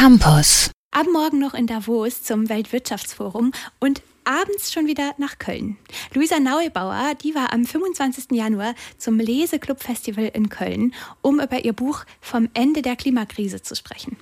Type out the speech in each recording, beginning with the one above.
Campus. Ab morgen noch in Davos zum Weltwirtschaftsforum und abends schon wieder nach Köln. Luisa Neubauer, die war am 25. Januar zum Leseclub Festival in Köln, um über ihr Buch Vom Ende der Klimakrise zu sprechen.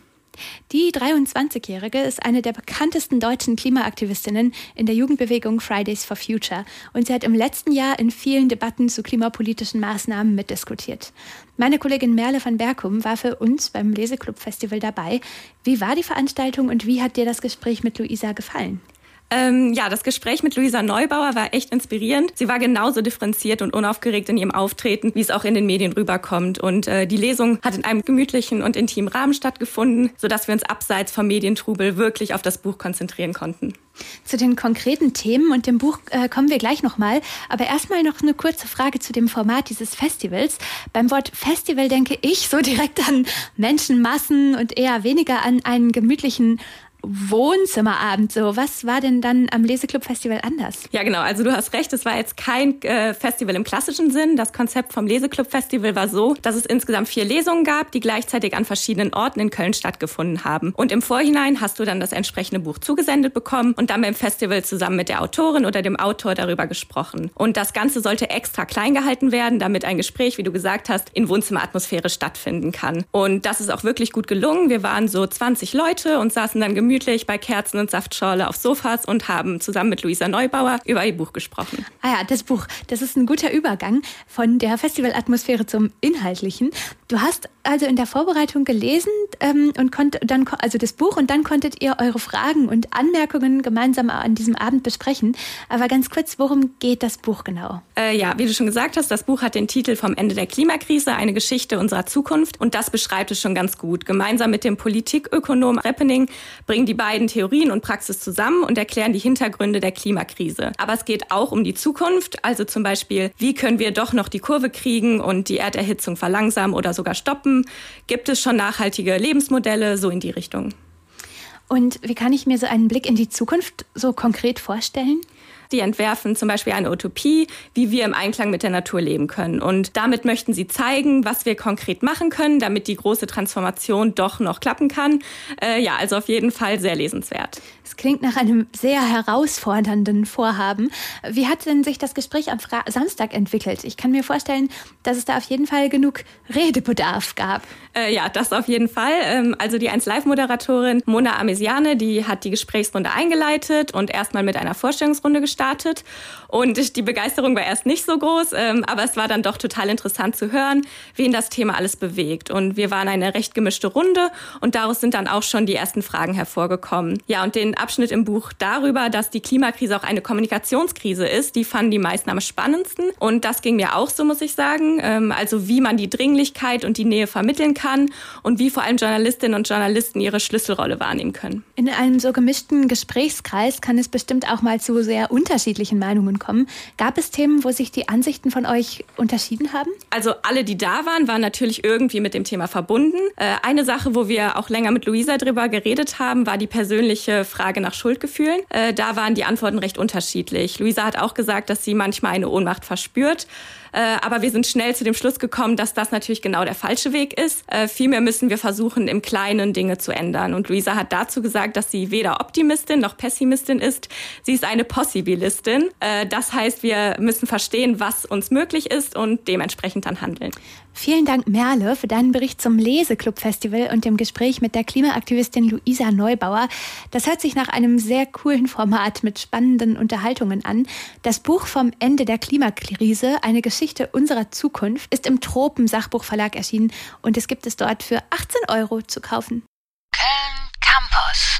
Die 23-Jährige ist eine der bekanntesten deutschen Klimaaktivistinnen in der Jugendbewegung Fridays for Future und sie hat im letzten Jahr in vielen Debatten zu klimapolitischen Maßnahmen mitdiskutiert. Meine Kollegin Merle van Berkum war für uns beim Leseclub Festival dabei. Wie war die Veranstaltung und wie hat dir das Gespräch mit Luisa gefallen? Ähm, ja, das Gespräch mit Luisa Neubauer war echt inspirierend. Sie war genauso differenziert und unaufgeregt in ihrem Auftreten, wie es auch in den Medien rüberkommt. Und äh, die Lesung hat in einem gemütlichen und intimen Rahmen stattgefunden, sodass wir uns abseits vom Medientrubel wirklich auf das Buch konzentrieren konnten. Zu den konkreten Themen und dem Buch äh, kommen wir gleich nochmal. Aber erstmal noch eine kurze Frage zu dem Format dieses Festivals. Beim Wort Festival denke ich so direkt an Menschenmassen und eher weniger an einen gemütlichen Wohnzimmerabend so. Was war denn dann am Leseclub Festival anders? Ja, genau. Also du hast recht, es war jetzt kein äh, Festival im klassischen Sinn. Das Konzept vom Leseclub Festival war so, dass es insgesamt vier Lesungen gab, die gleichzeitig an verschiedenen Orten in Köln stattgefunden haben. Und im Vorhinein hast du dann das entsprechende Buch zugesendet bekommen und dann beim Festival zusammen mit der Autorin oder dem Autor darüber gesprochen. Und das Ganze sollte extra klein gehalten werden, damit ein Gespräch, wie du gesagt hast, in Wohnzimmeratmosphäre stattfinden kann. Und das ist auch wirklich gut gelungen. Wir waren so 20 Leute und saßen dann gemütlich gemütlich bei Kerzen und Saftschorle auf Sofas und haben zusammen mit Luisa Neubauer über ihr Buch gesprochen. Ah ja, das Buch, das ist ein guter Übergang von der Festivalatmosphäre zum Inhaltlichen. Du hast also in der Vorbereitung gelesen ähm, und konnte dann also das Buch und dann konntet ihr eure Fragen und Anmerkungen gemeinsam an diesem Abend besprechen. Aber ganz kurz, worum geht das Buch genau? Äh, ja, wie du schon gesagt hast, das Buch hat den Titel Vom Ende der Klimakrise, eine Geschichte unserer Zukunft und das beschreibt es schon ganz gut. Gemeinsam mit dem Politikökonom Reppening bringen die beiden Theorien und Praxis zusammen und erklären die Hintergründe der Klimakrise. Aber es geht auch um die Zukunft, also zum Beispiel, wie können wir doch noch die Kurve kriegen und die Erderhitzung verlangsamen oder sogar stoppen? Gibt es schon nachhaltige Lebensmodelle, so in die Richtung? Und wie kann ich mir so einen Blick in die Zukunft so konkret vorstellen? Die entwerfen zum Beispiel eine Utopie, wie wir im Einklang mit der Natur leben können. Und damit möchten sie zeigen, was wir konkret machen können, damit die große Transformation doch noch klappen kann. Äh, ja, also auf jeden Fall sehr lesenswert. Es klingt nach einem sehr herausfordernden Vorhaben. Wie hat denn sich das Gespräch am Fra Samstag entwickelt? Ich kann mir vorstellen, dass es da auf jeden Fall genug Redebedarf gab. Äh, ja, das auf jeden Fall. Ähm, also die 1Live-Moderatorin Mona Amesiane, die hat die Gesprächsrunde eingeleitet und erstmal mit einer Vorstellungsrunde gestartet gestartet und die Begeisterung war erst nicht so groß, ähm, aber es war dann doch total interessant zu hören, wen das Thema alles bewegt. Und wir waren eine recht gemischte Runde und daraus sind dann auch schon die ersten Fragen hervorgekommen. Ja, und den Abschnitt im Buch darüber, dass die Klimakrise auch eine Kommunikationskrise ist, die fanden die meisten am spannendsten. Und das ging mir auch so, muss ich sagen. Ähm, also wie man die Dringlichkeit und die Nähe vermitteln kann und wie vor allem Journalistinnen und Journalisten ihre Schlüsselrolle wahrnehmen können. In einem so gemischten Gesprächskreis kann es bestimmt auch mal zu sehr unterschiedlichen Meinungen kommen. Gab es Themen, wo sich die Ansichten von euch unterschieden haben? Also alle, die da waren, waren natürlich irgendwie mit dem Thema verbunden. Äh, eine Sache, wo wir auch länger mit Luisa drüber geredet haben, war die persönliche Frage nach Schuldgefühlen. Äh, da waren die Antworten recht unterschiedlich. Luisa hat auch gesagt, dass sie manchmal eine Ohnmacht verspürt. Äh, aber wir sind schnell zu dem Schluss gekommen, dass das natürlich genau der falsche Weg ist. Vielmehr müssen wir versuchen, im Kleinen Dinge zu ändern. Und Luisa hat dazu gesagt, dass sie weder Optimistin noch Pessimistin ist. Sie ist eine Possibility. Zivilistin. Äh, das heißt, wir müssen verstehen, was uns möglich ist und dementsprechend dann handeln. Vielen Dank, Merle, für deinen Bericht zum Leseclub-Festival und dem Gespräch mit der Klimaaktivistin Luisa Neubauer. Das hört sich nach einem sehr coolen Format mit spannenden Unterhaltungen an. Das Buch vom Ende der Klimakrise, eine Geschichte unserer Zukunft, ist im Tropen Sachbuchverlag erschienen und es gibt es dort für 18 Euro zu kaufen. Köln Campus.